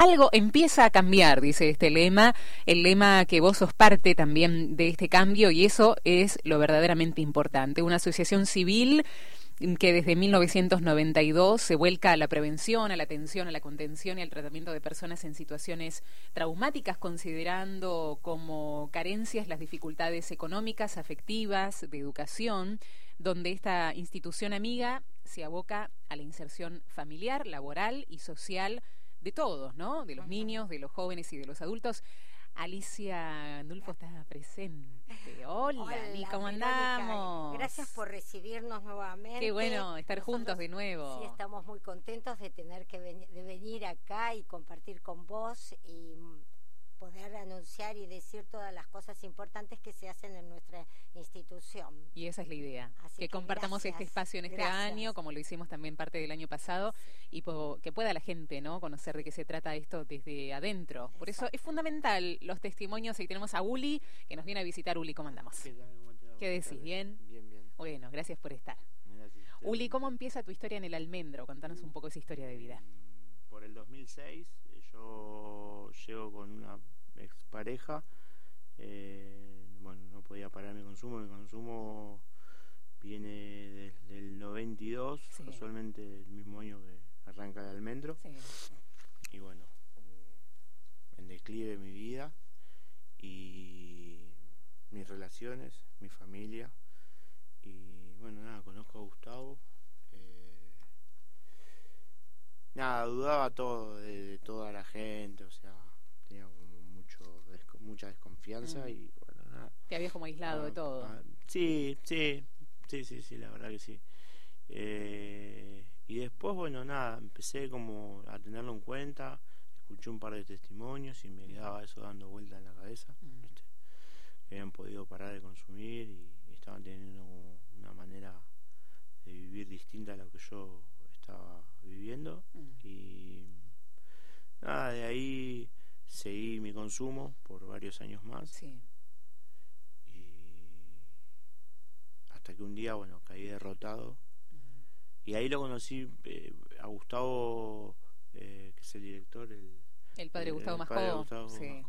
algo empieza a cambiar, dice este lema, el lema que vos sos parte también de este cambio y eso es lo verdaderamente importante. Una asociación civil que desde 1992 se vuelca a la prevención, a la atención, a la contención y al tratamiento de personas en situaciones traumáticas, considerando como carencias las dificultades económicas, afectivas, de educación, donde esta institución amiga se aboca a la inserción familiar, laboral y social de todos, ¿no? De los niños, de los jóvenes y de los adultos. Alicia Nulfo está presente. Hola, Hola ¿cómo andamos? Gracias por recibirnos nuevamente. Qué bueno estar juntos de nuevo. Sí, estamos muy contentos de tener que de venir acá y compartir con vos y poder anunciar y decir todas las cosas importantes que se hacen en nuestra institución. Y esa es la idea, que, compartamos este espacio en este año, como lo hicimos también parte del año pasado, y que pueda la gente no conocer de qué se trata esto desde adentro. Por eso es fundamental los testimonios. Ahí tenemos a Uli, que nos viene a visitar. Uli, ¿cómo andamos? ¿Qué, decís? ¿Bien? Bien, bien. Bueno, gracias por estar. Uli, ¿cómo empieza tu historia en el almendro? Contanos un poco esa historia de vida. Por el 2006 yo llego con una expareja. Eh, bueno, no podía parar mi consumo. Mi consumo viene desde el 92, casualmente el mismo año que arranca el almendro. Y bueno, eh, en declive mi vida y mis relaciones, mi familia. Y bueno, nada, conozco a Gustavo. Eh, nada, dudaba todo de, toda la gente, o sea, tenía mucho mucha desconfianza mm. y bueno, nada. Te habías como aislado de ah, todo. Ah, sí, sí, sí, sí, sí, la verdad que sí. Eh, y después, bueno, nada, empecé como a tenerlo en cuenta, escuché un par de testimonios y me quedaba eso dando vuelta en la cabeza, mm. que habían podido parar de consumir y, estaban teniendo una manera de vivir distinta a lo que yo estaba viviendo. Mm. Y nada, de ahí seguí mi consumo por varios años más. Sí. Y hasta que un día, bueno, caí derrotado. Y ahí lo conocí eh, a Gustavo, eh, que es el director, el, el padre Gustavo Masco. Sí.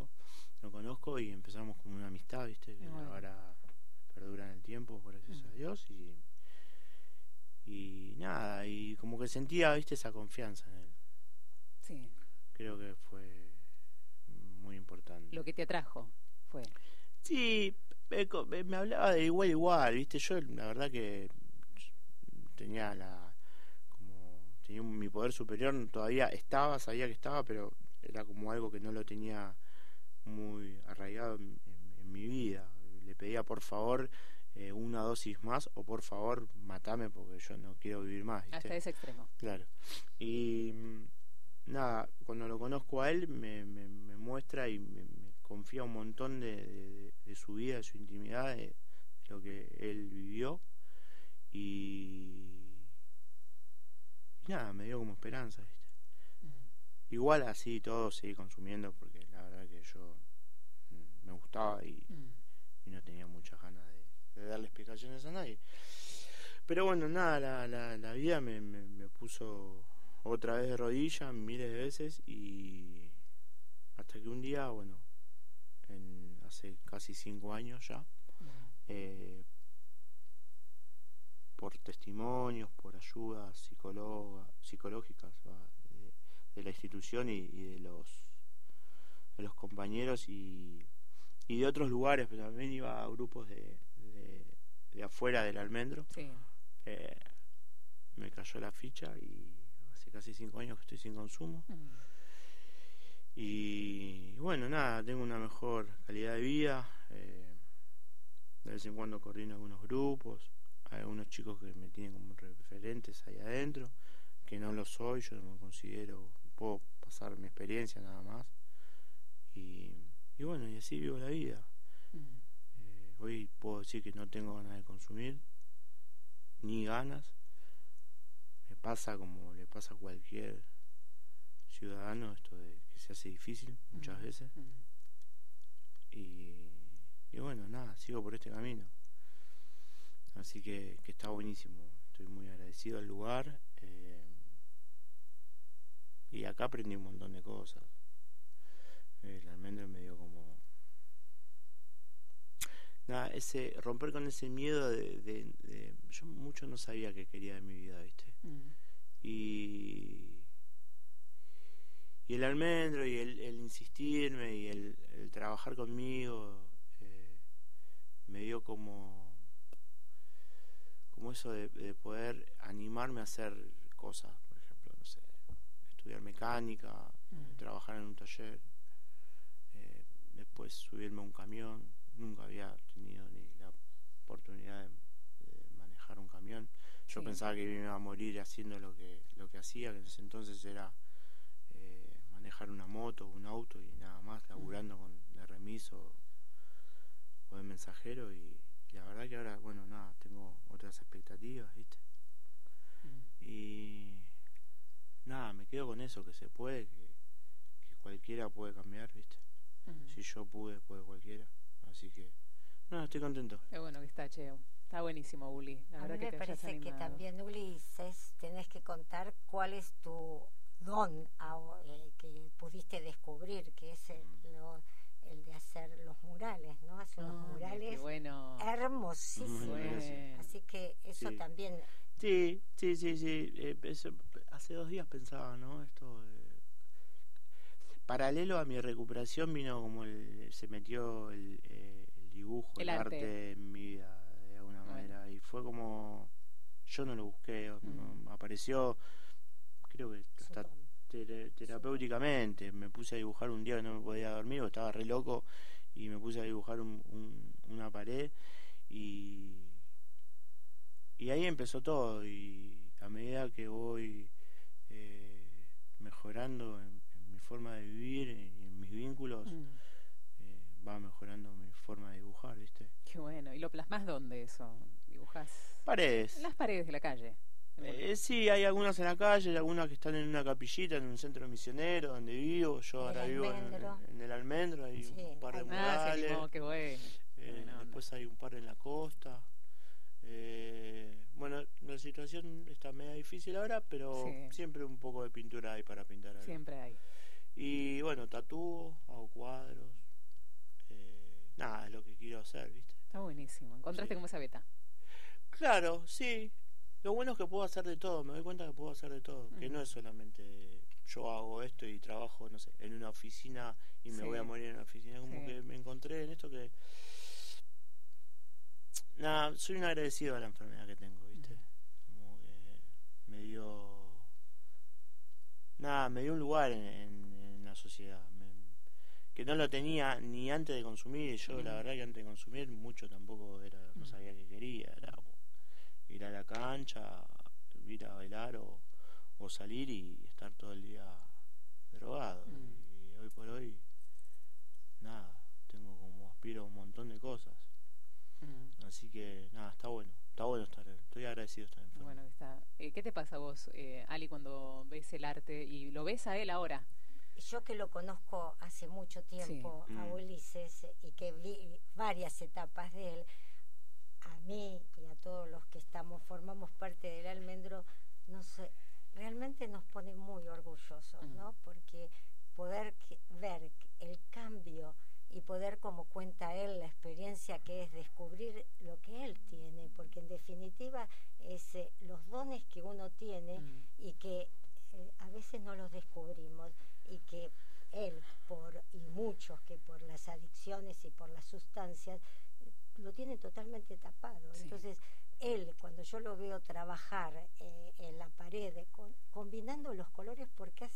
Lo conozco y empezamos como una amistad, ¿viste? Que ahora perdura en el tiempo, gracias a Dios. Y, y nada, y como que sentía, ¿viste? Esa confianza en él. Sí. Creo que fue importante. Lo que te atrajo fue. Sí, me, hablaba de igual igual, ¿viste? Yo la verdad que tenía la como tenía mi poder superior todavía estaba, sabía que estaba, pero era como algo que no lo tenía muy arraigado en, mi vida. Le pedía por favor eh, una dosis más o por favor matame porque yo no quiero vivir más. Hasta ese extremo. Claro. Y nada, cuando lo conozco a él me, me, muestra y me, confía un montón de, su vida, de su intimidad, de, lo que él vivió y, nada, me dio como esperanza, ¿viste? Mm. Igual así todo seguí consumiendo porque la verdad que yo mm, me gustaba y, mm. y no tenía muchas ganas de, darle explicaciones a nadie. Pero bueno, nada, la, la, la vida me, me puso otra vez de rodillas miles de veces y hasta que un día, bueno, en, hace casi cinco años ya, eh, por testimonios, por ayudas psicológicas de, la institución y, de los de los compañeros y, y de otros lugares, pero también iba a grupos de, de, afuera del almendro. Eh, me cayó la ficha y casi cinco años que estoy sin consumo. Mm. Y, bueno, nada, tengo una mejor calidad de vida. Eh, de vez en cuando coordino algunos grupos. Hay algunos chicos que me tienen como referentes ahí adentro, que no lo soy, yo no me considero, puedo pasar mi experiencia nada más. Y, y bueno, y así vivo la vida. Hoy puedo decir que no tengo ganas de consumir, ni ganas pasa como le pasa a cualquier ciudadano, esto de que se hace difícil muchas veces. Y, y, bueno, nada, sigo por este camino. Así que, que está buenísimo. Estoy muy agradecido al lugar. Eh, y acá aprendí un montón de cosas. Ese romper con ese miedo de, yo mucho no sabía qué quería de mi vida viste mm. y y el almendro y el, insistirme y el, trabajar conmigo eh, me dio como como eso de, poder animarme a hacer cosas por ejemplo no sé estudiar mecánica mm. trabajar en un taller eh, después subirme a un camión nunca había tenido ni la oportunidad de, manejar un camión yo pensaba que iba a morir haciendo lo que lo que hacía que en ese entonces era manejar una moto, un auto y nada más, laburando con de remiso o de mensajero y, la verdad que ahora, bueno, nada, tengo otras expectativas, ¿viste? Y nada, me quedo con eso, que se puede, que, cualquiera puede cambiar, ¿viste? Si yo pude, puede cualquiera. Así que, nada, estoy contento. Qué bueno que está, Cheo. Está buenísimo, Uli. La a verdad mí me parece que también, Uli, tenés que contar cuál es tu don eh, que pudiste descubrir, que es el, el, de hacer los murales, ¿no? Hacer unos murales bueno. hermosísimos. Así que eso también... Sí, sí, sí, sí. Eh, hace dos días pensaba, ¿no? Esto... paralelo a mi recuperación vino como el, se metió el, eh, dibujo, el, arte. en mi vida, de alguna manera. Y fue como... Yo no lo busqué, mm. apareció creo que está terapéuticamente. Me puse a dibujar un día que no me podía dormir, o estaba re loco, y me puse a dibujar una pared y, y ahí empezó todo. Y a medida que voy eh, mejorando en, mi forma de vivir y en mis vínculos, mm. eh, va mejorando mi forma de dibujar, ¿viste? Qué bueno. ¿Y lo plasmas dónde eso? ¿Dibujas? Paredes. En las paredes de la calle. Eh, sí, hay algunas en la calle, hay algunas que están en una capillita, en un centro misionero donde vivo. Yo ahora vivo en, el Almendro, hay un par de murales. Ah, qué bueno. Eh, después hay un par en la costa. Eh, bueno, la situación está media difícil ahora, pero siempre un poco de pintura hay para pintar. Siempre hay. Y bueno, tatúo, hago cuadros. Eh, nada, es lo que quiero hacer, ¿viste? Está buenísimo. ¿Encontraste como esa beta? Claro, sí. Lo bueno es que puedo hacer de todo, me doy cuenta que puedo hacer de todo, que no es solamente yo hago esto y trabajo, no sé, en una oficina y me voy a morir en una oficina, como que me encontré en esto que... Nada, soy un agradecido a la enfermedad que tengo, ¿viste? Como que me dio... Nada, me dio un lugar en, la sociedad, que no lo tenía ni antes de consumir, yo la verdad que antes de consumir mucho tampoco era, no sabía qué quería, era ir a la cancha, ir a bailar o, o salir y estar todo el día drogado. Mm. Y hoy por hoy, nada, tengo como aspiro a un montón de cosas. Mm. Así que nada, está bueno, está bueno estar, estoy agradecido de estar enfermo. Bueno, está. Eh, ¿Qué te pasa a vos, eh, Ali, cuando ves el arte y lo ves a él ahora? Yo que lo conozco hace mucho tiempo a mm. Ulises y que vi varias etapas de él, a mí y a todos los que estamos, formamos parte del almendro, nos, realmente nos pone muy orgullosos, ¿no? Porque poder ver el cambio y poder, como cuenta él, la experiencia que es descubrir lo que él tiene, porque en definitiva es eh, los dones que uno tiene y que eh, a veces no los descubrimos y que él por y muchos que por las adicciones y por las sustancias lo tiene totalmente tapado. Entonces, él, cuando yo lo veo trabajar eh, en la pared, combinando los colores, porque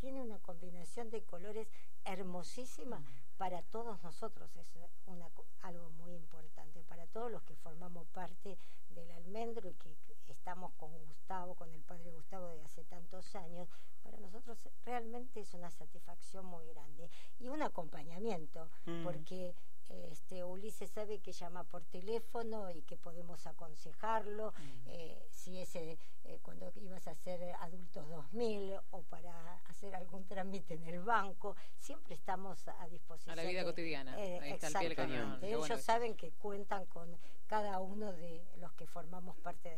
tiene una combinación de colores hermosísima para todos nosotros, es una, algo muy importante, para todos los que formamos parte del almendro y que estamos con Gustavo, con el padre Gustavo de hace tantos años, para nosotros realmente es una satisfacción muy grande y un acompañamiento, mm. porque este, Ulises sabe que llama por teléfono y que podemos aconsejarlo mm. eh, si ese eh, cuando ibas a hacer adultos 2000 o para hacer algún trámite en el banco siempre estamos a disposición a la vida cotidiana. Eh, exactamente. ellos saben que cuentan con cada uno de los que formamos parte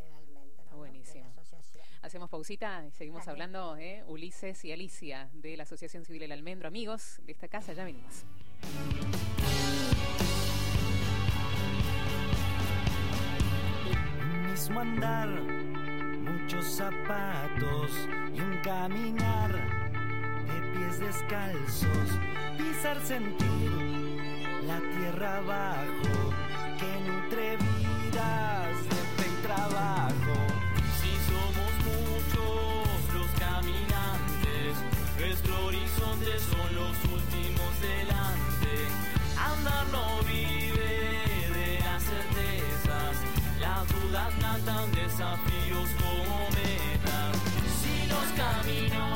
de la buenísimo. hacemos pausita y seguimos hablando eh, Ulises y Alicia de la Asociación Civil El Almendro. Amigos de esta casa ya venimos. Mismo andar, muchos zapatos y un caminar de pies descalzos, pisar sentir la tierra abajo que nutre vidas de fe y trabajo. Nuestro horizonte son los últimos delante. Andar no vive de las certezas, las dudas matan desafíos como metas. Si los caminos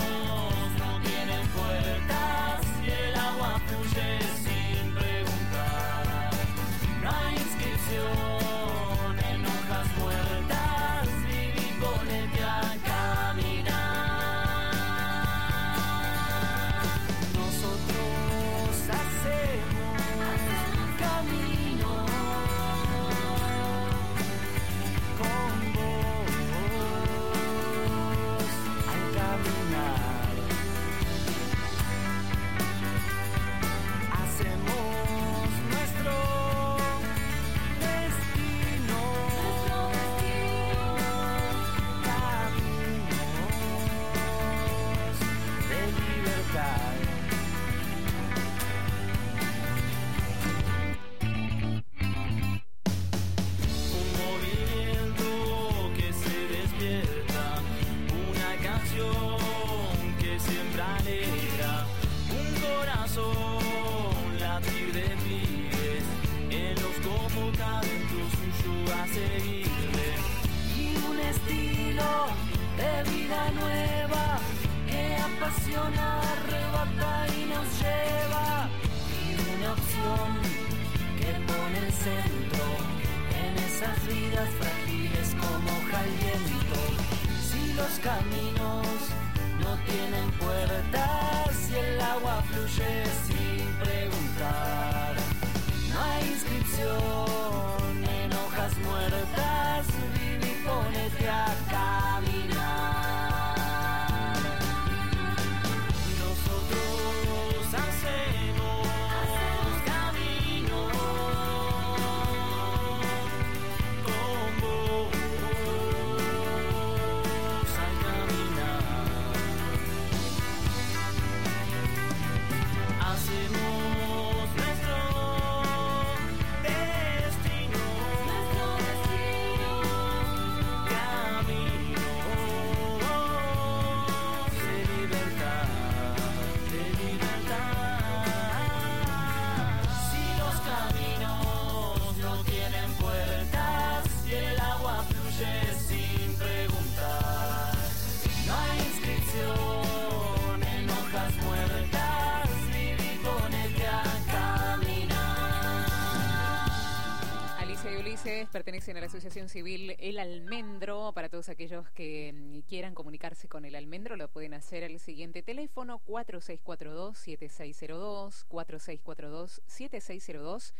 La Asociación Civil El Almendro. Para todos aquellos que mm, quieran comunicarse con El Almendro, lo pueden hacer al siguiente teléfono 4642-7602, 4642-7602.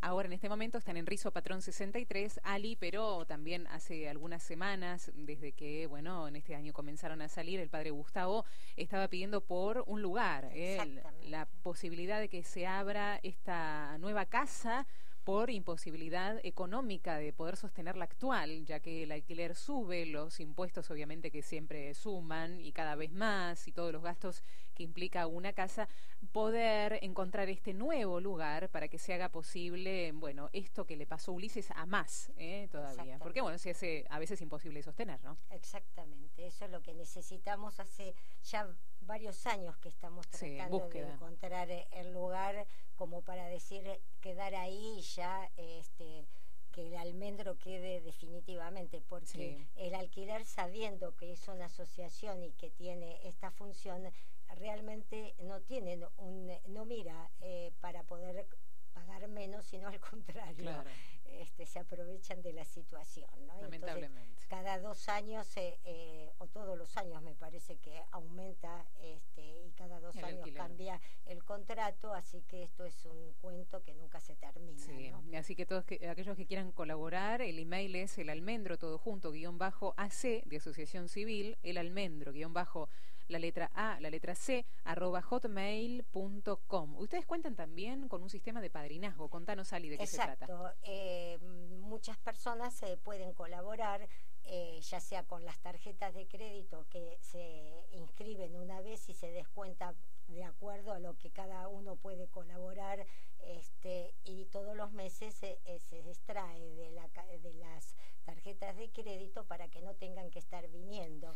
Ahora en este momento están en Rizo Patrón 63, Ali, pero también hace algunas semanas, desde que, bueno, en este año comenzaron a salir, el padre Gustavo estaba pidiendo por un lugar, eh, la posibilidad de que se abra esta nueva casa por imposibilidad económica de poder sostener la actual, ya que el alquiler sube, los impuestos obviamente que siempre suman y cada vez más y todos los gastos que implica una casa, poder encontrar este nuevo lugar para que se haga posible, bueno, esto que le pasó a Ulises a más eh, todavía, porque bueno, se hace a veces imposible sostener, ¿no? Exactamente, eso es lo que necesitamos hace ya varios años que estamos Sí, tratando de encontrar eh, el lugar como para decir eh, quedar ahí ya este que el almendro quede definitivamente, porque Sí. el alquiler sabiendo que es una asociación y que tiene esta función, realmente no tienen un, no mira eh, para poder pagar menos, sino al contrario, Claro. este, se aprovechan de la situación. ¿no? Entonces, Lamentablemente. cada dos años eh, eh, o todos los años me parece que aumenta este y cada dos El años alquiler. cambia el contrato así que esto es un cuento que nunca se termina Sí, ¿no? así que todos que, aquellos que quieran colaborar, el email es el almendro todo junto guion bajo AC de Asociación Civil, el almendro guion bajo la letra A, la letra C, arroba hotmail.com. Ustedes cuentan también con un sistema de padrinazgo. Contanos, Ali, de qué se trata. Eh, muchas personas se pueden colaborar eh, ya sea con las tarjetas de crédito que se inscriben una vez y se descuenta de acuerdo a lo que cada uno puede colaborar este, y todos los meses se, eh, se extrae de, la, de las tarjetas de crédito para que no tengan que estar viniendo.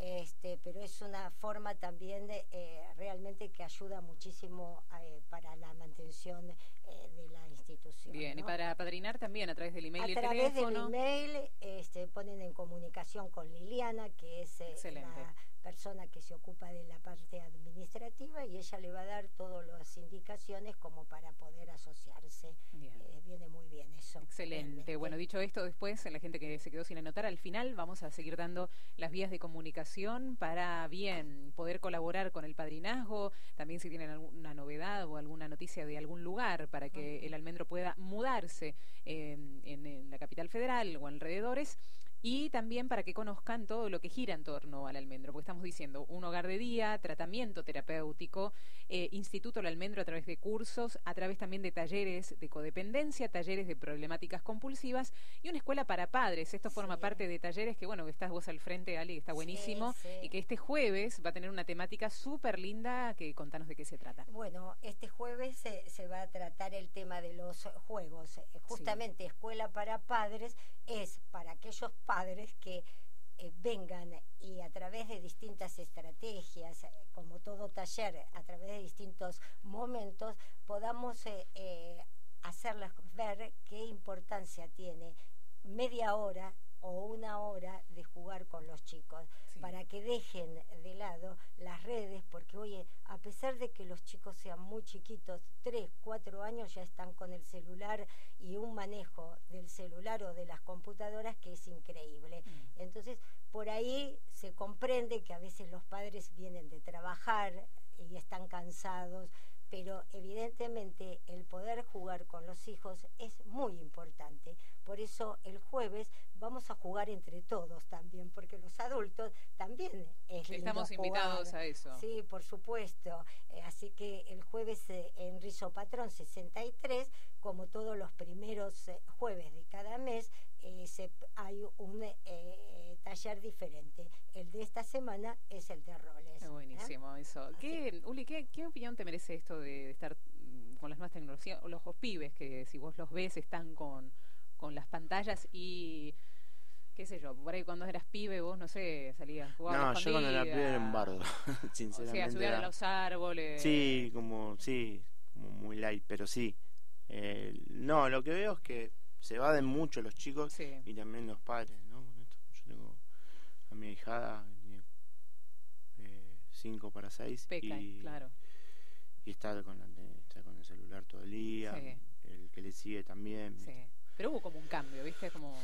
Este, pero es una forma también de, eh, realmente que ayuda muchísimo eh, para la mantención de la institución. Bien, y para padrinar también a través del email a y través del email este, ponen en comunicación con Liliana, que es la persona que se ocupa de la parte administrativa y ella le va a dar todas las indicaciones como para poder asociarse. Eh, viene muy bien eso. Excelente. Bueno, dicho esto, después, la gente que se quedó sin anotar, al final vamos a seguir dando las vías de comunicación para, bien, poder colaborar con el padrinazgo, también si tienen alguna novedad o alguna noticia de algún lugar para que el almendro pueda mudarse eh, en la capital federal o alrededores y también para que conozcan todo lo que gira en torno al almendro, porque estamos diciendo un hogar de día, tratamiento terapéutico, eh, Instituto El Almendro a través de cursos, a través también de talleres de codependencia, talleres de problemáticas compulsivas y una escuela para padres. Esto forma parte de talleres que, bueno, estás vos al frente, Ali, que está buenísimo, y que este jueves va a tener una temática súper linda, que contanos de qué se trata. Bueno, este jueves se, se va a tratar el tema de los juegos. Eh, justamente escuela para padres es para aquellos padres que eh, vengan y a través de distintas estrategias, eh, como todo taller, a través de distintos momentos, podamos eh, hacerles ver qué importancia tiene media hora o una hora de jugar con los chicos, para que dejen de lado las redes, porque oye, a pesar de que los chicos sean muy chiquitos, tres, cuatro años ya están con el celular y un manejo del celular o de las computadoras que es increíble. Mm. Entonces, por ahí se comprende que a veces los padres vienen de trabajar y están cansados, pero evidentemente el poder jugar con los hijos es muy importante. Por eso el jueves vamos a jugar entre todos también, porque los adultos también es Estamos invitados a eso. Sí, por supuesto. Eh, así que el jueves eh, en Rizo Patrón 63, como todos los primeros eh, jueves de cada mes, se, hay un taller diferente. El de esta semana es el de roles. Buenísimo eso. ¿Qué, Uli, ¿qué, ¿qué opinión te merece esto de estar mm, con las nuevas tecnologías, o los pibes que si vos los ves están con, con las pantallas y qué sé yo, por ahí cuando eras pibe vos, no sé, salías a jugar No, yo cuando era pibe era un bardo, sinceramente. O sea, subir a los árboles. Sí, como, sí, como muy light, pero sí. Eh, no, lo que veo es que se evaden mucho los chicos y también los padres, ¿no? Yo tengo a mi hijada, tiene 5 eh, para 6 y, claro. y está con, la, está con el celular todo el día, el que le sigue también. Sí. Pero hubo como un cambio, ¿viste? Como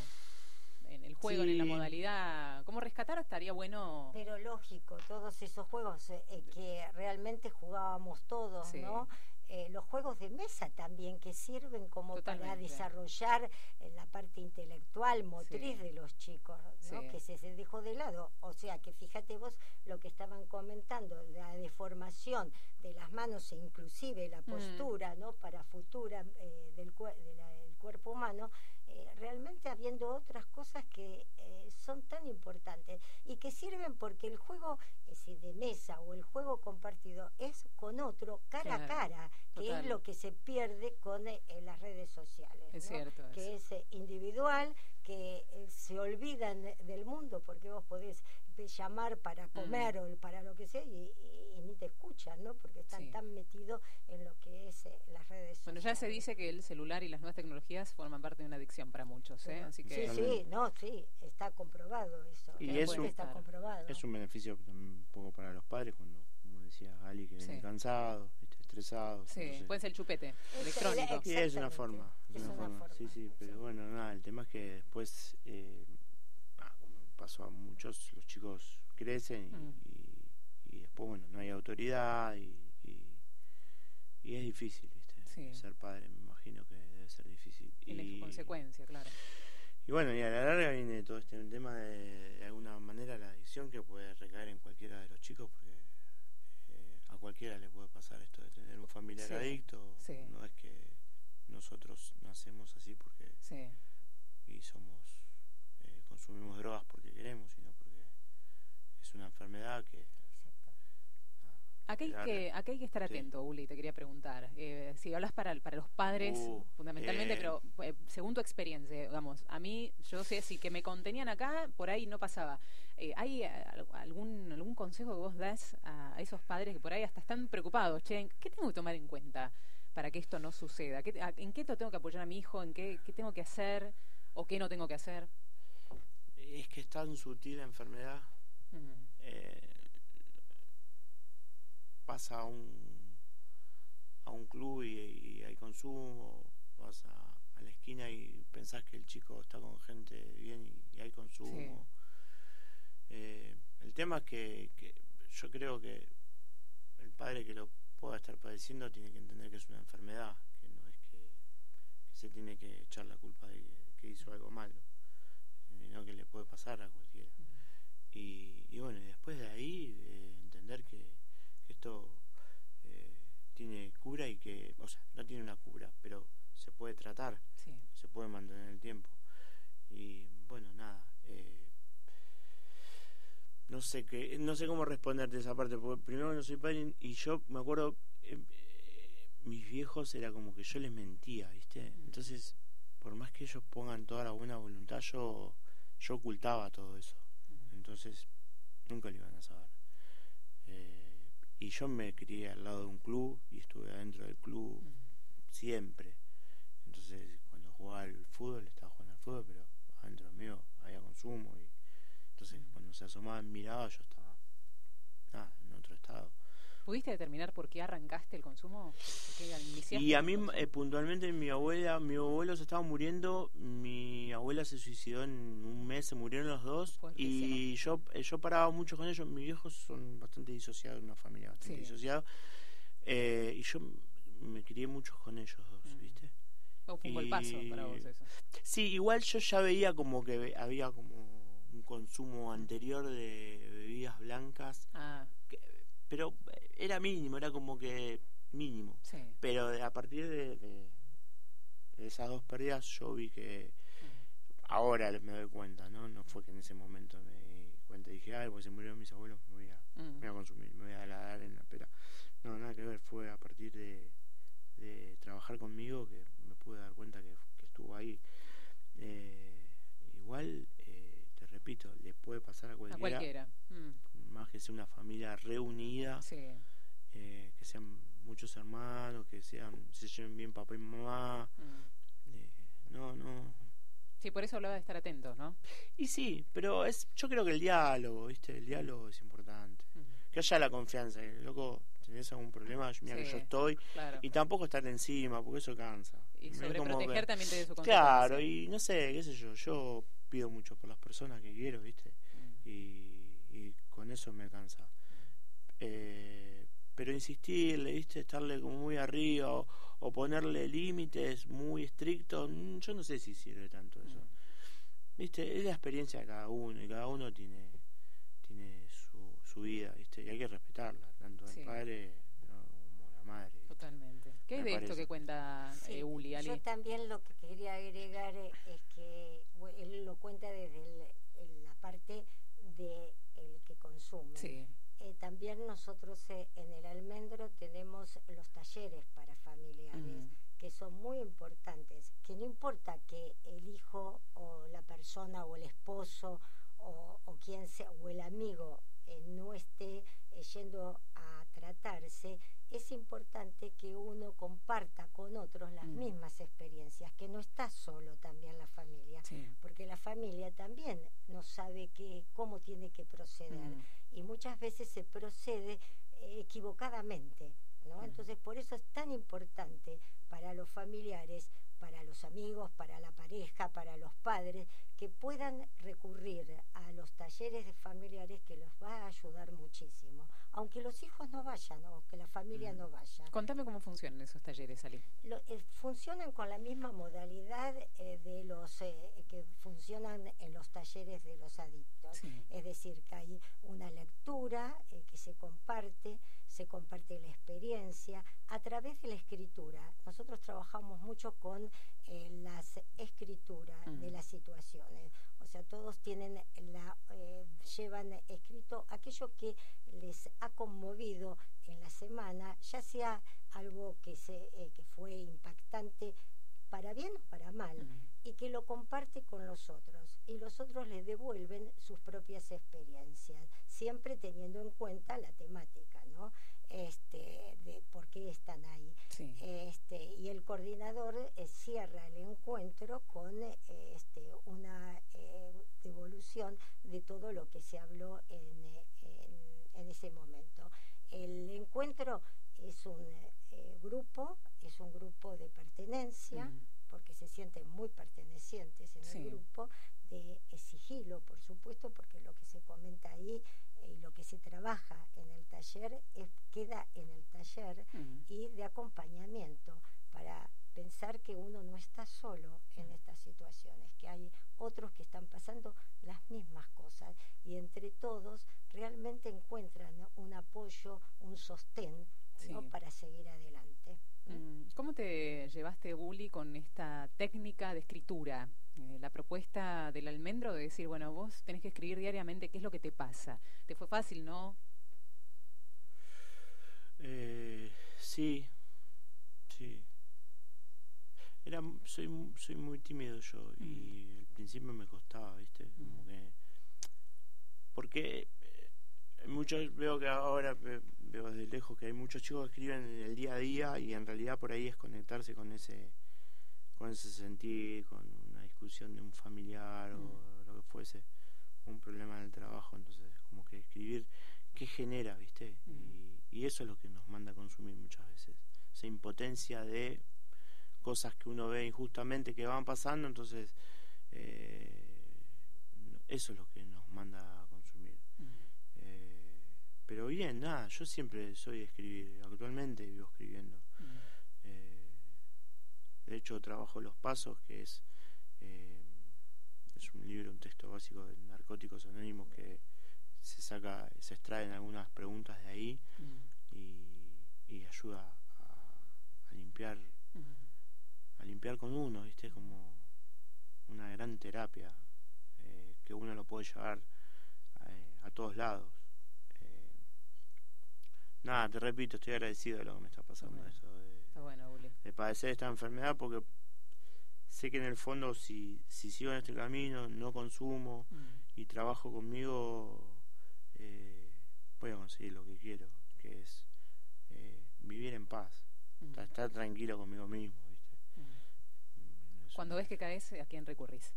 en el juego, en la modalidad. ¿Cómo rescatar? Estaría bueno. Pero lógico, todos esos juegos eh, que realmente jugábamos todos, ¿no? Eh, los juegos de mesa también que sirven como para desarrollar eh, la parte intelectual, motriz de los chicos, ¿no? que se, se, dejó de lado. O sea que fíjate vos lo que estaban comentando, la deformación de las manos e inclusive la mm. postura ¿no? para futura del, de del cuerpo humano, eh, realmente habiendo otras cosas que eh, tan importantes y que sirven porque el juego de mesa o el juego compartido es con otro cara a cara, que es lo que se pierde con eh, las redes sociales, que es individual, que se olvidan del mundo porque vos podés llamar para mm. comer o para lo que sea y, ni te escuchan, ¿no? Porque están tan metidos en lo que es las redes sociales. Bueno, ya se dice que el celular y las nuevas tecnologías forman parte de una adicción para muchos, ¿eh? Así que... Sí, sí, no, sí, está comprobado eso. Y es un, está comprobado. es un beneficio un poco para los padres cuando, como decía Ali, que vienen cansados, estresados. Sí, puede ser el chupete electrónico. Sí, es una forma. Es una, forma. Sí, sí, pero bueno, nada, el tema es que después, eh, pasó a muchos, los chicos crecen y, mm. y, después, bueno, no hay autoridad y, y es difícil, ¿viste? Ser padre, me imagino que debe ser difícil. Tiene y, su consecuencia, claro. Y bueno, y a la larga viene todo este tema de, de alguna manera, la adicción que puede recaer en cualquiera de los chicos, porque eh, a cualquiera le puede pasar esto de tener un familiar adicto. No es que nosotros nacemos así porque y somos consumimos drogas porque queremos, sino porque es una enfermedad que Acá hay, que, hay que estar atento, Uli, te quería preguntar. Eh, si hablas para, para los padres, uh, fundamentalmente, pero eh, según tu experiencia, digamos, a mí, yo sé, si que me contenían acá, por ahí no pasaba. Eh, ¿Hay algún, algún consejo que vos das a, esos padres que por ahí hasta están preocupados? Che, ¿qué tengo que tomar en cuenta para que esto no suceda? ¿En qué tengo que apoyar a mi hijo? ¿En qué, qué tengo que hacer o qué no tengo que hacer? Es que es tan sutil la enfermedad vas a un, a un club y, hay consumo, vas a, la esquina y pensás que el chico está con gente bien y, hay consumo. Eh, el tema es que, yo creo que el padre que lo pueda estar padeciendo tiene que entender que es una enfermedad, que no es que, se tiene que echar la culpa de que, hizo algo malo, sino que le puede pasar a cualquiera. Mm. Y, y, bueno, después de ahí eh, entender que, esto eh, tiene cura y que, o sea, no tiene una cura, pero se puede tratar, se puede mantener el tiempo. Y bueno, nada, eh, no sé qué, no sé cómo responderte esa parte, porque primero no soy padre y yo me acuerdo, eh, mis viejos era como que yo les mentía, ¿viste? Mm. Entonces, por más que ellos pongan toda la buena voluntad, yo, yo ocultaba todo eso. Entonces, nunca lo iban a saber. Eh, y yo me crié al lado de un club y estuve adentro del club siempre. Entonces, cuando jugaba al fútbol, estaba jugando al fútbol, pero adentro mío había consumo. y Entonces, cuando se asomaban, miraba, yo estaba en otro estado. ¿Pudiste determinar por qué arrancaste el consumo? y a mí, eh, puntualmente, mi abuela, mi abuelo se estaba muriendo, mi abuela se suicidó en un mes, se murieron los dos, y yo eh, yo paraba mucho con ellos. Mis viejos son bastante disociados, una familia bastante disociada, eh, y yo me crié mucho con ellos dos, mm. ¿viste? fue un paso para vos eso. Sí, igual yo ya veía como que había como un consumo anterior de bebidas blancas. Ah pero era mínimo, era como que mínimo. Pero a partir de, esas dos pérdidas yo vi que. Ahora me doy cuenta, ¿no? No fue que en ese momento me di cuenta, dije, ay, pues se murieron mis abuelos, me voy a, mm. voy a consumir, me voy a dar en la pera. No, nada que ver, fue a partir de, de trabajar conmigo que me pude dar cuenta que, estuvo ahí. Eh, igual, eh, te repito, le puede pasar a cualquiera. A cualquiera. Mm más que sea una familia reunida, eh, que sean muchos hermanos, que sean se lleven bien papá y mamá. Mm. Eh, no, no. Sí, por eso hablaba de estar atentos, ¿no? Y sí, pero es yo creo que el diálogo, ¿viste? El diálogo es importante. Que haya la confianza, loco, tenés algún problema, mira que yo estoy. Y tampoco estar encima, porque eso cansa. Y sobreproteger también te de su Claro, y no sé, qué sé yo, yo pido mucho por las personas que quiero, ¿viste? Y con eso me cansa. Eh, pero insistirle, ¿viste? estarle como muy arriba o, ponerle límites muy estrictos, mm, yo no sé si sirve tanto eso. ¿Viste? Es la experiencia de cada uno y cada uno tiene tiene su, su vida, ¿viste? Y hay que respetarla, tanto el padre como la madre. Totalmente. ¿Qué es de esto que cuenta eh, Uli? Yo también lo que quería agregar es que él lo cuenta desde la parte de el que consume. Eh, también nosotros eh, en el almendro tenemos los talleres para familiares mm. que son muy importantes, que no importa que el hijo o la persona o el esposo o, o quien sea o el amigo eh, no esté yendo a tratarse, es importante que uno comparta con otros las mm. mismas experiencias, que no está solo también la familia, porque la familia también no sabe que, cómo tiene que proceder mm. y muchas veces se procede eh, equivocadamente. ¿no? Mm. Entonces, por eso es tan importante para los familiares, para los amigos, para la pareja, para los padres, que puedan recurrir a los talleres de familiares que los va a ayudar muchísimo aunque los hijos no vayan o que la familia mm. no vaya. Contame cómo funcionan esos talleres, Ali. Eh, funcionan con la misma modalidad eh, de los eh, que funcionan en los talleres de los adictos. Es decir, que hay una lectura que se comparte, se comparte la experiencia a través de la escritura. Nosotros trabajamos mucho con eh, las escrituras de mm. las situaciones. O sea, todos tienen la, eh, llevan escrito aquello que les ha conmovido en la semana, ya sea algo que, se, eh, que fue impactante para bien o para mal, mm. y que lo comparte con los otros, y los otros le devuelven sus propias experiencias, siempre teniendo en cuenta la temática, ¿no? Este, de por qué están ahí. Este, y el coordinador eh, cierra el encuentro con eh, este, una eh, devolución de todo lo que se habló en, en ese momento. El encuentro es un grupo, es un grupo de pertenencia, porque se sienten muy pertenecientes en el grupo, de sigilo, por supuesto, porque lo que se comenta ahí eh, y lo que se trabaja en el taller es, queda en el taller y de acompañamiento para pensar que uno no está solo en estas situaciones, que hay otros que están pasando las mismas cosas y entre todos realmente encuentran un apoyo, un sostén para seguir adelante. Mm, ¿Cómo te llevaste, Uli, con esta técnica de escritura? Eh, la propuesta del almendro de decir, bueno, vos tenés que escribir diariamente qué es lo que te pasa. ¿Te fue fácil, no? Eh, sí, sí. Era, soy, soy muy tímido yo y mm. al principio me costaba, ¿viste? Como mm. que... Porque eh, muchos veo que ahora veo desde lejos que hay muchos chicos que escriben en el día a día y en realidad por ahí es conectarse con ese con ese sentir, con una discusión de un familiar o mm. lo que fuese, un problema en el trabajo, entonces como que escribir qué genera, ¿viste? Mm. Y, eso es lo que nos manda a consumir muchas veces, esa impotencia de cosas que uno ve injustamente que van pasando, entonces eh, eso es lo que nos manda a consumir. Mm. Eh, pero bien, nada, yo siempre soy escribir, actualmente vivo escribiendo. De hecho, trabajo Los Pasos, que es, eh, es un libro, un texto básico de narcóticos anónimos que se saca, se extraen algunas preguntas de ahí y, y, ayuda a, limpiar, a limpiar con uno, viste, como una gran terapia eh, que uno lo puede llevar eh, a todos lados. Nada, te repito, estoy agradecido de lo que me está pasando. Eso de padecer esta enfermedad porque sé que en el fondo si, si sigo en este camino, no consumo mm. y trabajo conmigo, eh, voy a conseguir lo que quiero, que es eh, vivir en paz, mm. estar, tranquilo conmigo mismo. ¿viste? Mm. Cuando ves que caes, ¿a quién recurrís?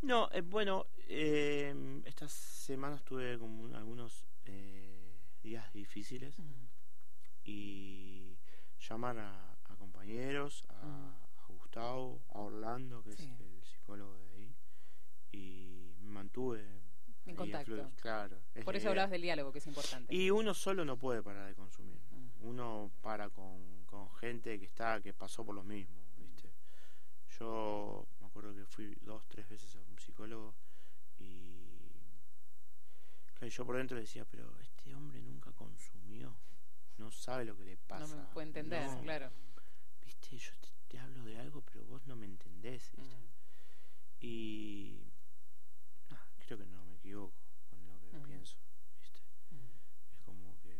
No, eh, bueno, estas semanas tuve como algunos días difíciles y llamar a, compañeros, a, Gustavo, a Orlando, que es el psicólogo de ahí, y me mantuve en contacto. Claro. Por eso hablabas del diálogo, que es importante. Y uno solo no puede parar de consumir. Uno para con, con gente que está, que pasó por lo mismo, ¿viste? Yo me acuerdo que fui dos, tres veces a un psicólogo y yo por dentro decía, pero este hombre nunca consumió, no sabe lo que le pasa. No me puede entender, claro yo te, hablo de algo, pero vos no me entendés, mm. Y creo que no me equivoco con lo que mm. pienso, ¿viste? Mm. Es como que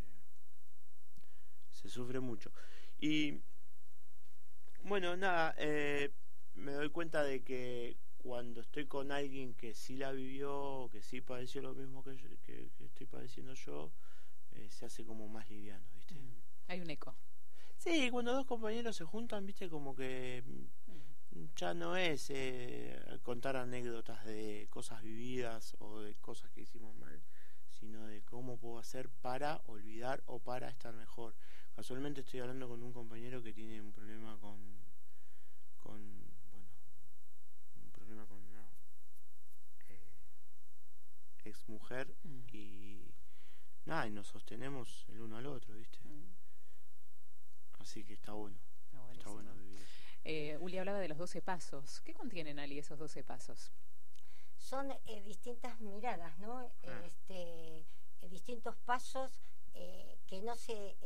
se sufre mucho. Y bueno, nada, eh, me doy cuenta de que cuando estoy con alguien que sí la vivió, que sí padeció lo mismo que, que, estoy padeciendo yo, eh, se hace como más liviano, ¿viste? Hay un eco. Sí, cuando dos compañeros se juntan, viste, como que mm, ya no es eh, contar anécdotas de cosas vividas o de cosas que hicimos mal, sino de cómo puedo hacer para olvidar o para estar mejor. Casualmente estoy hablando con un compañero que tiene un problema con, con bueno, un problema con una eh, ex mujer mm. y nada, y nos sostenemos el uno al otro, viste. Mm. Así que está bueno. Está, bueno vivir. Eh, Uli hablaba de los 12 pasos. ¿Qué contienen, Ali, esos 12 pasos? Son eh, distintas miradas, ¿no? Ah. Este, eh, distintos pasos eh, que no se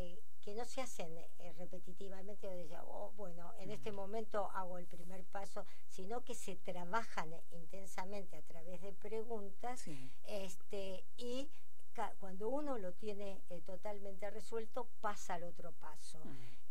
que no se hacen repetitivamente oh, bueno en este momento hago el primer paso sino que se trabajan intensamente a través de preguntas este y cuando uno lo tiene totalmente resuelto pasa al otro paso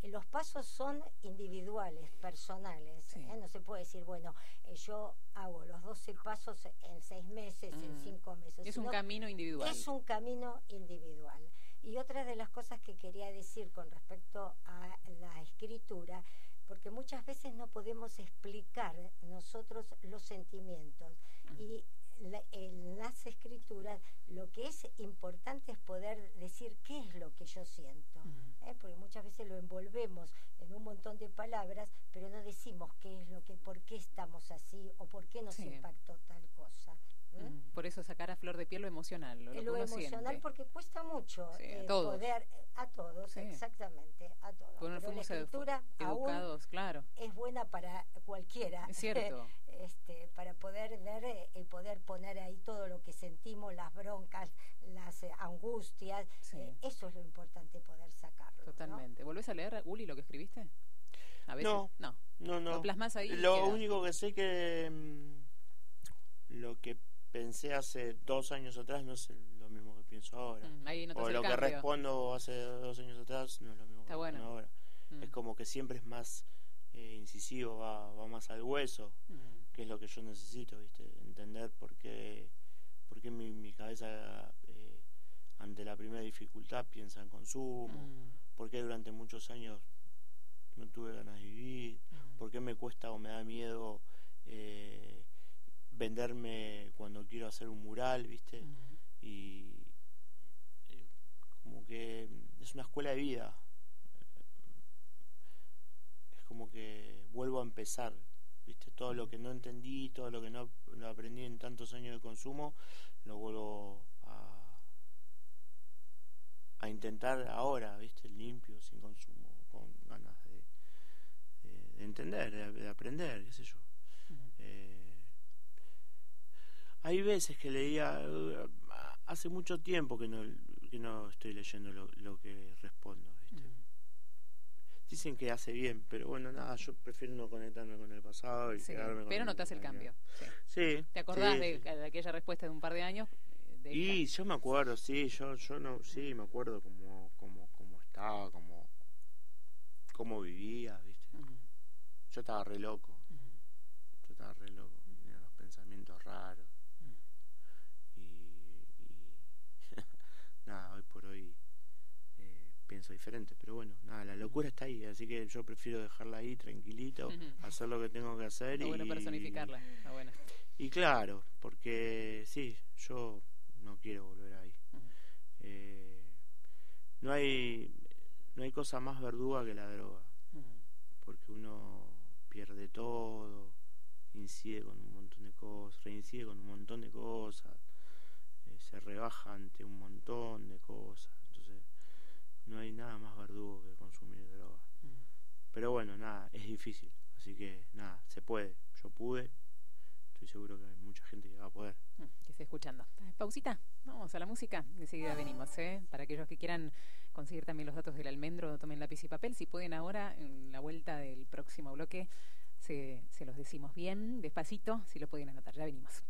los pasos son individuales, personales. ¿eh? No se puede decir, bueno, eh, yo hago los 12 pasos en seis meses, en mm. cinco meses. Es un camino individual. Es un camino individual. Y otra de las cosas que quería decir con respecto a la escritura, porque muchas veces no podemos explicar nosotros los sentimientos. Y en las escrituras lo que es importante es poder decir qué es lo que yo siento, ¿eh? porque muchas veces lo envolvemos en un montón de palabras, pero no decimos qué es lo que, por qué estamos así o por qué nos impactó tal cosa. Por eso sacar a flor de piel lo emocional. Lo, lo emocional porque cuesta mucho eh, poder eh, a todos, exactamente, a todos. Pero la escritura educados, claro. Es buena para cualquiera. Es cierto. este, para poder ver eh, y poder poner ahí todo lo que sentimos, las broncas, las angustias. eso es lo importante, poder sacarlo. Totalmente. ¿Volvés a leer, Uli, lo que escribiste? A veces. No, no. no, ¿Lo plasmas ahí? Lo único que sé que. Mm, lo que pensé hace dos años atrás no es lo mismo que pienso ahora. Mm, o lo que respondo hace dos años atrás no es lo mismo que bueno. ahora. Mm. Es como que siempre es más eh, incisivo, va, va más al hueso, mm. que es lo que yo necesito, ¿viste? Entender por qué, por qué mi, mi cabeza eh, ante la primera dificultad piensa en consumo, por qué durante muchos años no tuve ganas de vivir, por qué me cuesta o me da miedo eh, venderme cuando quiero hacer un mural, ¿viste? Y eh, como que es una escuela de vida. Es como que vuelvo a empezar, ¿viste? Todo lo que no entendí, todo lo que no lo aprendí en tantos años de consumo, lo vuelvo a, a intentar ahora, ¿viste? Limpio, sin consumo, con ganas de, de, entender, de, aprender, qué sé yo. Hay veces que leía, uh, hace mucho tiempo que no, que no estoy leyendo lo, que respondo, ¿viste? Mm. Dicen que hace bien, pero bueno, nada, yo prefiero no conectarme con el pasado y quedarme Pero no te hace el cambio. Sí. ¿Te acordás de, aquella respuesta de un par de años? y yo me acuerdo, sí, yo yo no, sí, me acuerdo cómo, cómo, cómo estaba, cómo, cómo vivía, ¿viste? Yo estaba re loco. Yo estaba re loco. Tenía los pensamientos raros. nada, hoy por hoy eh, pienso diferente, pero bueno, nada, la locura está ahí, así que yo prefiero dejarla ahí tranquilito, hacer lo que tengo que hacer y bueno personificarla, bueno. Y claro, porque sí, yo no quiero volver ahí. eh, no hay no hay cosa más verduga que la droga, porque uno pierde todo, incide con un montón de cosas, reincide con un montón de cosas se rebaja ante un montón de cosas. No hay nada más verdugo que consumir droga. Mm. Pero bueno, nada, es difícil. Así que nada, se puede. Yo pude. Estoy seguro que hay mucha gente que va a poder. Mm, que esté escuchando. Pausita, vamos a la música. Enseguida venimos. ¿eh? Para aquellos que quieran conseguir también los datos del almendro, tomen lápiz y papel. Si pueden ahora, en la vuelta del próximo bloque, se, se los decimos bien, despacito, si lo pueden anotar. Ya venimos.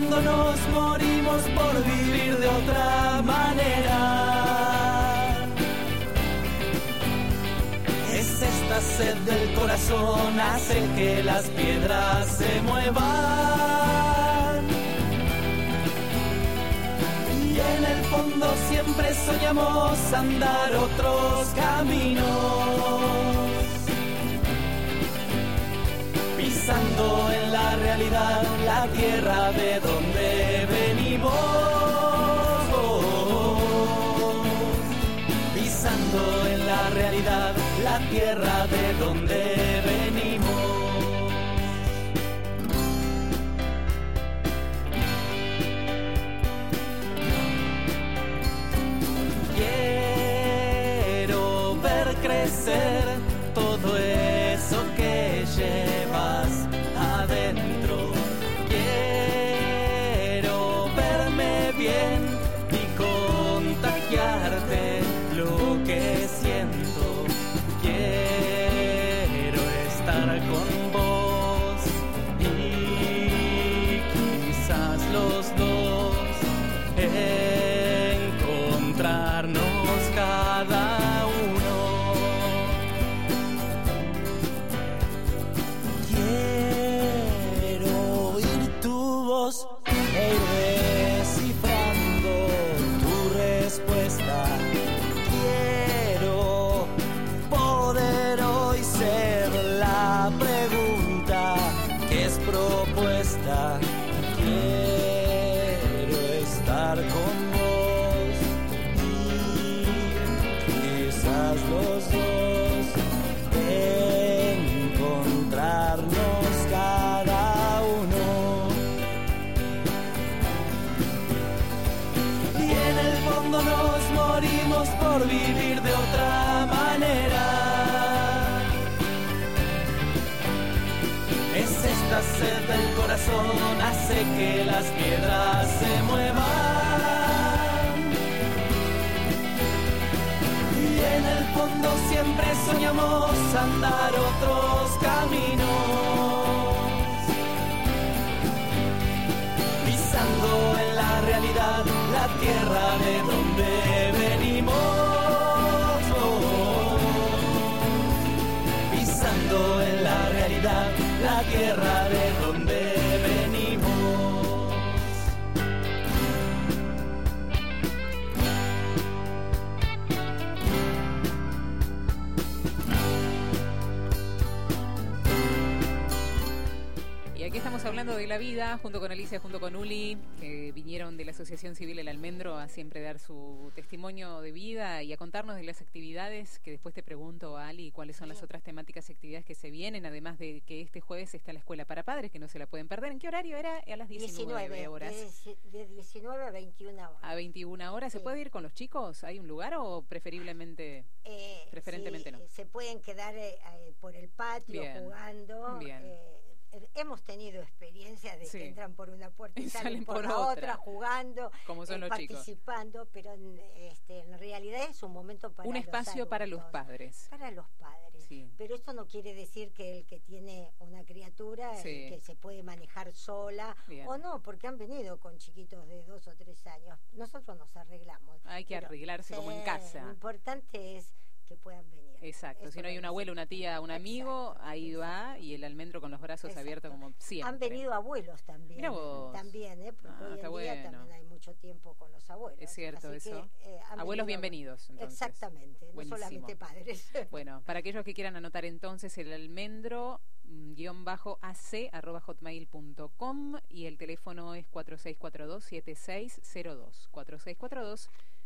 Fondo nos morimos por vivir de otra manera. Es esta sed del corazón hace que las piedras se muevan. Y en el fondo siempre soñamos andar otros caminos pisando en la realidad la tierra de donde venimos. Pisando en la realidad la tierra de donde venimos. Soñamos andar otros caminos. Pisando en la realidad la tierra de donde hablando de la vida, junto con Alicia, junto con Uli, que vinieron de la Asociación Civil El Almendro a siempre dar su testimonio de vida y a contarnos de las actividades, que después te pregunto, Ali, cuáles son las otras temáticas y actividades que se vienen, además de que este jueves está la Escuela para Padres, que no se la pueden perder. ¿En qué horario era? A las 19, 19, horas. De, de 19 a 21 horas. A 21 horas. ¿Se Sí. puede ir con los chicos? ¿Hay un lugar o preferiblemente? Eh, Preferentemente sí, no. eh, Se pueden quedar eh, eh, por el patio Bien, jugando. bien. eh, hemos tenido experiencias de Sí. que entran por una puerta y, Y salen, por, por la otra. otra, jugando, Como son eh, los chicos. participando, pero en, este, en realidad es un momento para un los espacio para los padres. Para los padres. Sí. Pero esto no quiere decir que el que tiene una criatura eh, Sí. que se puede manejar sola Bien. o no, porque han venido con chiquitos de dos o tres años. Nosotros nos arreglamos. Hay que arreglarse como en sí, casa. Lo importante es que puedan venir. Exacto, si no hay un abuelo, una tía, un amigo, Exacto, ahí va y el almendro con los brazos Exacto. abiertos como siempre. Han venido abuelos también. También, ¿eh? Porque Ah, hoy en día bueno. también hay mucho tiempo con los abuelos. Es cierto Así eso. que, eh, Abuelos venido- bienvenidos, entonces. Exactamente, no Buenísimo. solamente padres. Bueno, para aquellos que quieran anotar entonces el almendro mm, guion bajo ac arroba hotmail.com y el teléfono es 4642-7602.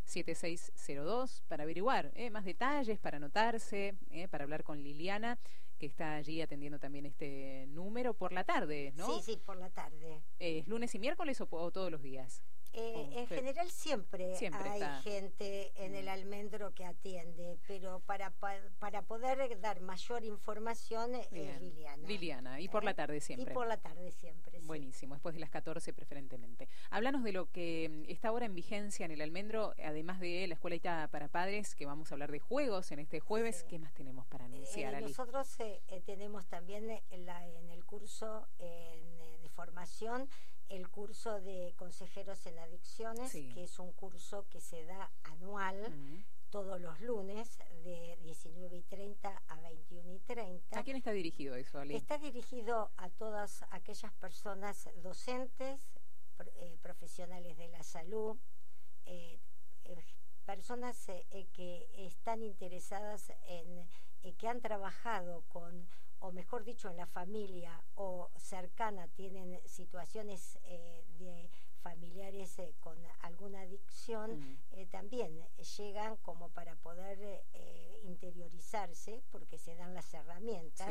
4642-7602 para averiguar eh, más detalles, para anotarse, eh, para hablar con Liliana, que está allí atendiendo también este número por la tarde, ¿no? Sí, sí, por la tarde. ¿Es lunes y miércoles o, o todos los días? Eh, en general siempre, hay gente en el almendro que atiende, pero para, para poder dar mayor información es Liliana. Liliana, y por la ¿Eh? tarde siempre. Y por la tarde siempre. Buenísimo, después de las 14 preferentemente. Háblanos de lo que mm, está ahora en vigencia en el almendro, además de la escuelita para padres, que vamos a hablar de juegos en este jueves. ¿Qué más tenemos para anunciar? Eh, nosotros tenemos también en, la, en el curso de formación el curso de consejeros en adicciones, que es un curso que se da anual. todos los lunes de 19 y 30 a 21 y 30. ¿A quién está dirigido eso? Está dirigido a todas aquellas personas docentes, eh, profesionales de la salud, eh, eh, personas que están interesadas en, que han trabajado con o mejor dicho, en la familia o cercana tienen situaciones eh, de familiares eh, con alguna adicción, eh, también llegan como para poder interiorizarse, porque se dan las herramientas,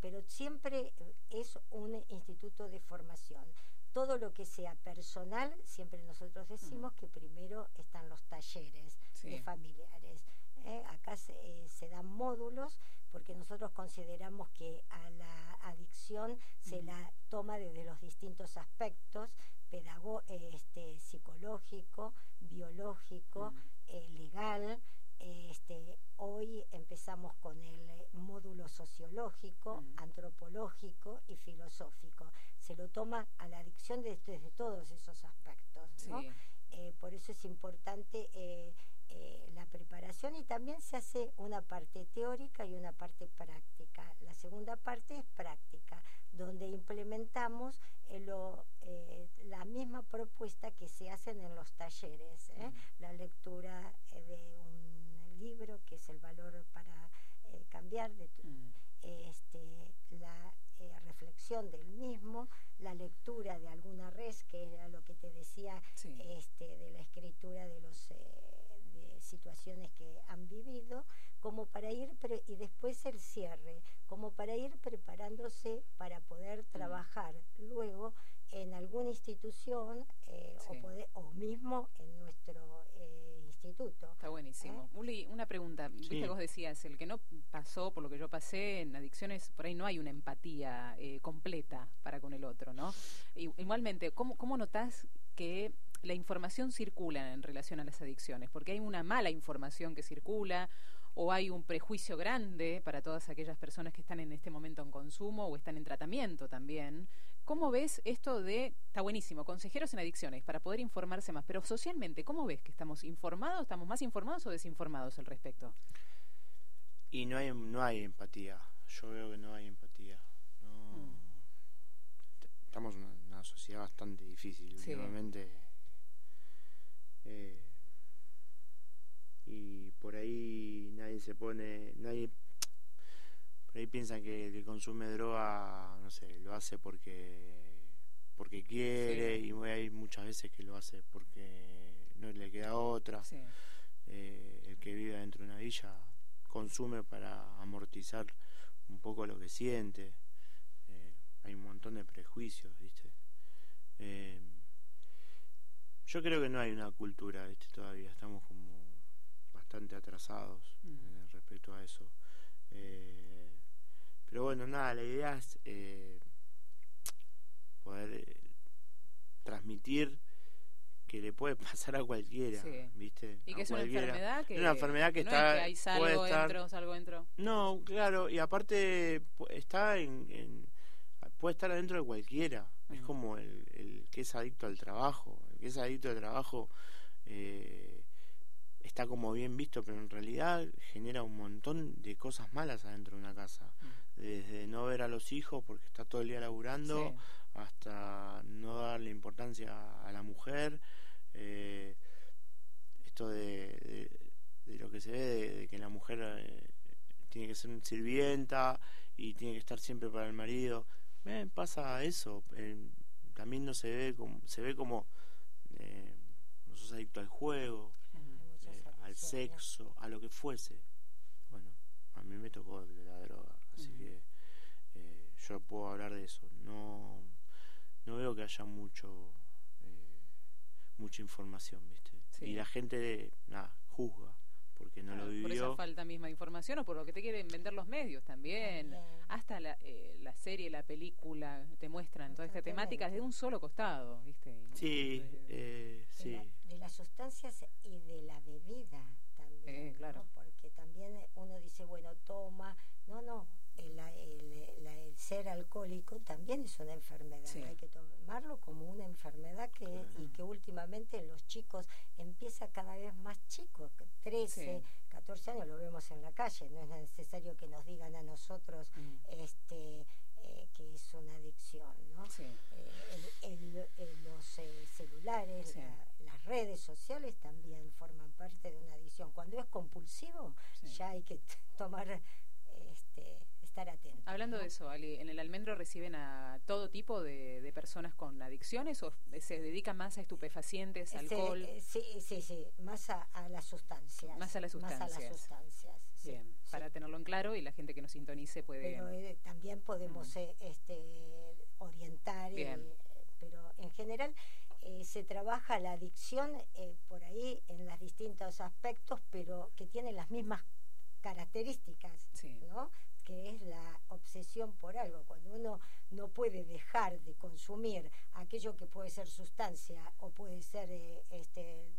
pero siempre es un instituto de formación. Todo lo que sea personal, siempre nosotros decimos que primero están los talleres de familiares. acá se dan módulos porque nosotros consideramos que a la adicción se la toma desde los distintos aspectos, pedago este, psicológico, biológico, eh, legal. Este, hoy empezamos con el módulo sociológico, antropológico y filosófico. Se lo toma a la adicción desde, todos esos aspectos. Eh, por eso es importante eh, eh, la preparación y también se hace una parte teórica y una parte práctica. La segunda parte es práctica, donde implementamos eh, eh, la misma propuesta que se hacen en los talleres, la lectura de un libro que es el valor para cambiar, de mm. este, la reflexión del mismo, la lectura de alguna res, que era lo que te decía este, de la escritura de los situaciones que han vivido, como para ir, y después el cierre, como para ir preparándose para poder mm. trabajar luego en alguna institución eh, o, o, mismo en nuestro eh, instituto. Está buenísimo. ¿Eh? Uli, una pregunta. Viste que vos decías, el que no pasó por lo que yo pasé en adicciones, por ahí no hay una empatía completa para con el otro, ¿no? Igualmente, ¿cómo, cómo notás que la información circula en relación a las adicciones, porque hay una mala información que circula o hay un prejuicio grande para todas aquellas personas que están en este momento en consumo o están en tratamiento también. ¿Cómo ves esto de, está buenísimo, consejeros en adicciones para poder informarse más, pero socialmente, ¿cómo ves que estamos informados, estamos más informados o desinformados al respecto? Y no hay, no hay empatía, yo veo que no hay empatía. Mm. Estamos en una, sociedad bastante difícil, sí. Eh, y por ahí nadie se pone, nadie, por ahí piensan que el que consume droga, no sé, lo hace porque porque quiere y hay muchas veces que lo hace porque no le queda otra. Eh, el que vive dentro de una villa consume para amortizar un poco lo que siente. Eh, hay un montón de prejuicios, ¿viste? Yo creo que no hay una cultura, ¿viste? Todavía estamos como bastante atrasados mm. eh, respecto a eso. Eh, pero bueno, nada, la idea es eh, poder transmitir que le puede pasar a cualquiera, ¿viste? Y que es una enfermedad que, una enfermedad que está que hay salgo dentro, salgo dentro. No, claro, y aparte está en, puede estar adentro de cualquiera. Es mm. como el, el, que es adicto al trabajo que es adicto al trabajo eh, está como bien visto, pero en realidad genera un montón de cosas malas adentro de una casa. Mm. Desde no ver a los hijos porque está todo el día laburando, hasta no darle importancia a la mujer. Eh, esto de, de, lo que se ve, de, que la mujer eh, tiene que ser sirvienta y tiene que estar siempre para el marido. Pasa eso. también no se ve como, se ve como eh, no sos adicto al juego, eh, al sexo, a lo que fuese. Bueno, a mí me tocó la droga, así que eh, yo puedo hablar de eso. No, no veo que haya mucho, mucha información, ¿viste? Y la gente, nada, juzga porque no lo vivió. Por esa falta misma de información o por lo que te quieren vender los medios también. Hasta la, eh, la serie, la película, te muestran toda esta temática de un solo costado, ¿viste? Sí, eh, sí. De, las sustancias y de la bebida también. claro. Porque también uno dice, bueno, toma. No, no, el, ser alcohólico también es una enfermedad. Hay que tomarlo como una enfermedad que, y que últimamente los chicos empieza cada vez más chicos, 13, 14 años, lo vemos en la calle. No es necesario que nos digan a nosotros mm. este, eh, que es una adicción. ¿no? Eh, los eh, celulares, las redes sociales también forman parte de una adicción. Cuando es compulsivo, ya hay que tomar este, Hablando de eso, Ali, ¿en el almendro reciben a todo tipo de, personas con adicciones o se dedican más a estupefacientes, alcohol? Eh, sí, sí, sí, más a, las sustancias. Más a las sustancias. Bien, para tenerlo en claro y la gente que nos sintonice puede... Pero eh, también podemos mm. eh, este, orientar, pero en general se trabaja la adicción por ahí en los distintos aspectos, pero que tiene las mismas características, ¿no? Que es la obsesión por algo, cuando uno no puede dejar de consumir aquello que puede ser sustancia o puede ser eh, este,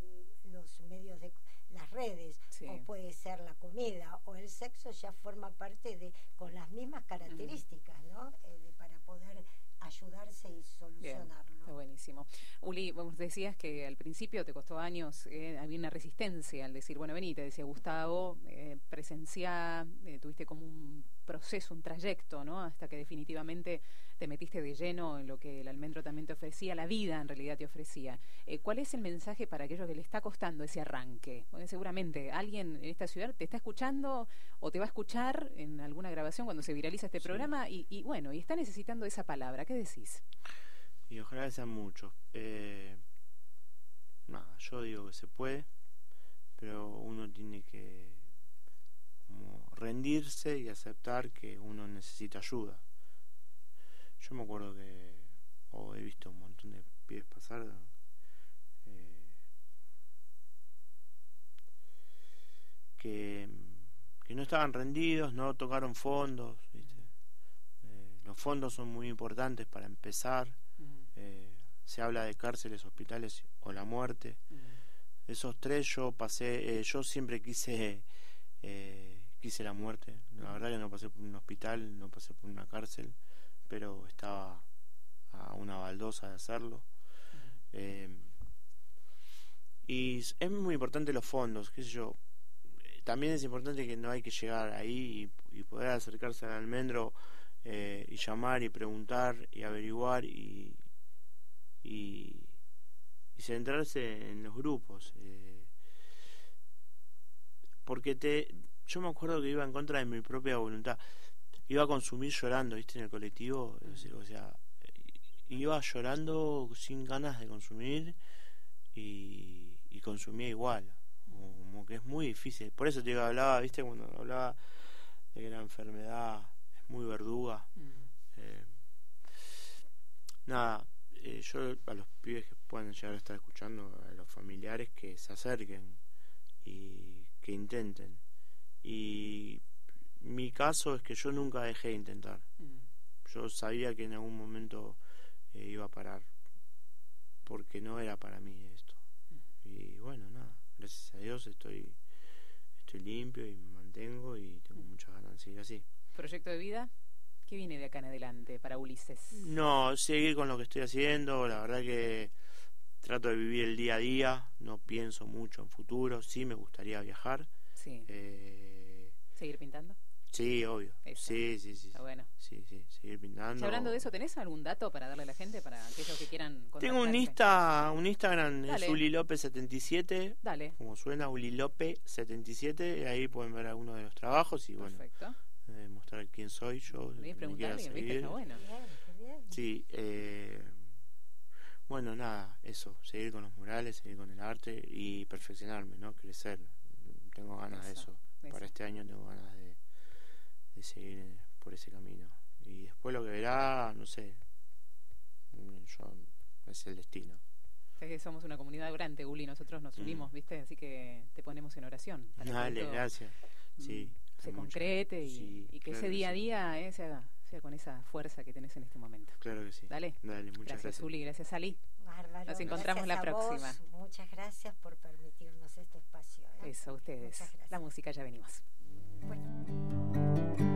los medios de las redes o puede ser la comida o el sexo ya forma parte de con las mismas características, ¿no? Eh, para poder ayudarse y solucionarlo. está buenísimo. Uli, vos decías que al principio te costó años, eh, había una resistencia al decir, bueno, vení, te decía Gustavo, eh, presenciá, eh, tuviste como un proceso, un trayecto, ¿no? Hasta que definitivamente te metiste de lleno en lo que el almendro también te ofrecía, la vida en realidad te ofrecía. Eh, ¿Cuál es el mensaje para aquellos que le está costando ese arranque? seguramente alguien en esta ciudad te está escuchando o te va a escuchar en alguna grabación cuando se viraliza este programa y, bueno, y está necesitando esa palabra. ¿Qué decís? Y ojalá sean muchos. Eh, nada, yo digo que se puede, pero uno tiene que rendirse y aceptar que uno necesita ayuda. Yo me acuerdo que, o he visto un montón de pibes pasar, eh, que, que, no estaban rendidos, no tocaron fondos, eh, los fondos son muy importantes para empezar. Eh, se habla de cárceles, hospitales o la muerte. Esos tres yo pasé, yo siempre quise quise la muerte. La verdad que no pasé por un hospital, no pasé por una cárcel, pero estaba a una baldosa de hacerlo. Eh, y es muy importante los fondos, qué sé yo. También es importante que no hay que llegar ahí y, poder acercarse al almendro eh, y llamar y preguntar y averiguar y, y, centrarse en los grupos. Eh, porque te yo me acuerdo que iba en contra de mi propia voluntad. Iba a consumir llorando, ¿viste? En el colectivo. O sea, iba llorando sin ganas de consumir y, consumía igual. Como que es muy difícil. Por eso te digo, hablaba, ¿viste? Cuando hablaba de que la enfermedad es muy verduga. Mm. Eh, nada, eh, yo a los pibes que puedan llegar a estar escuchando, a los familiares que se acerquen y que intenten y mi caso es que yo nunca dejé de intentar. Mm. Yo sabía que en algún momento eh, iba a parar, porque no era para mí esto. Mm. Y bueno, nada, gracias a Dios estoy, estoy limpio y me mantengo y tengo mm. muchas ganas de seguir así. ¿Proyecto de vida? ¿Qué viene de acá en adelante para Ulises? No, seguir con lo que estoy haciendo, la verdad que trato de vivir el día a día, no pienso mucho en futuro, sí me gustaría viajar. Sí. Eh, ¿Seguir pintando? Sí, obvio. Sí, sí, sí. Está bueno. Sí, sí, seguir pintando. Y hablando de eso, ¿tenés algún dato para darle a la gente, para aquellos que quieran Tengo un, Insta, un Instagram, Dale. es ulilope77. Dale. Como suena, ulilope77. Ahí pueden ver algunos de los trabajos y Perfecto. bueno, eh, mostrar quién soy yo. preguntarle, está bueno. Sí, eh, bueno, nada, eso, seguir con los murales, seguir con el arte y perfeccionarme, ¿no? Crecer. Tengo ganas de eso para este año tengo ganas de, seguir por ese camino. Y después lo que verá, no sé, yo, es el destino. somos una comunidad grande, Uli, nosotros nos mm. unimos, ¿viste? Así que te ponemos en oración. Dale, gracias. Mm, sí, se concrete y, que ese día a día eh, se haga sea con esa fuerza que tenés en este momento. Claro que sí. Dale. Dale, muchas gracias. Gracias, Uli. Gracias, Ali. Bárbaro. Nos encontramos la próxima. Muchas gracias por permitirnos este espacio. ¿eh? Eso, ustedes. La música, ya venimos. Bueno.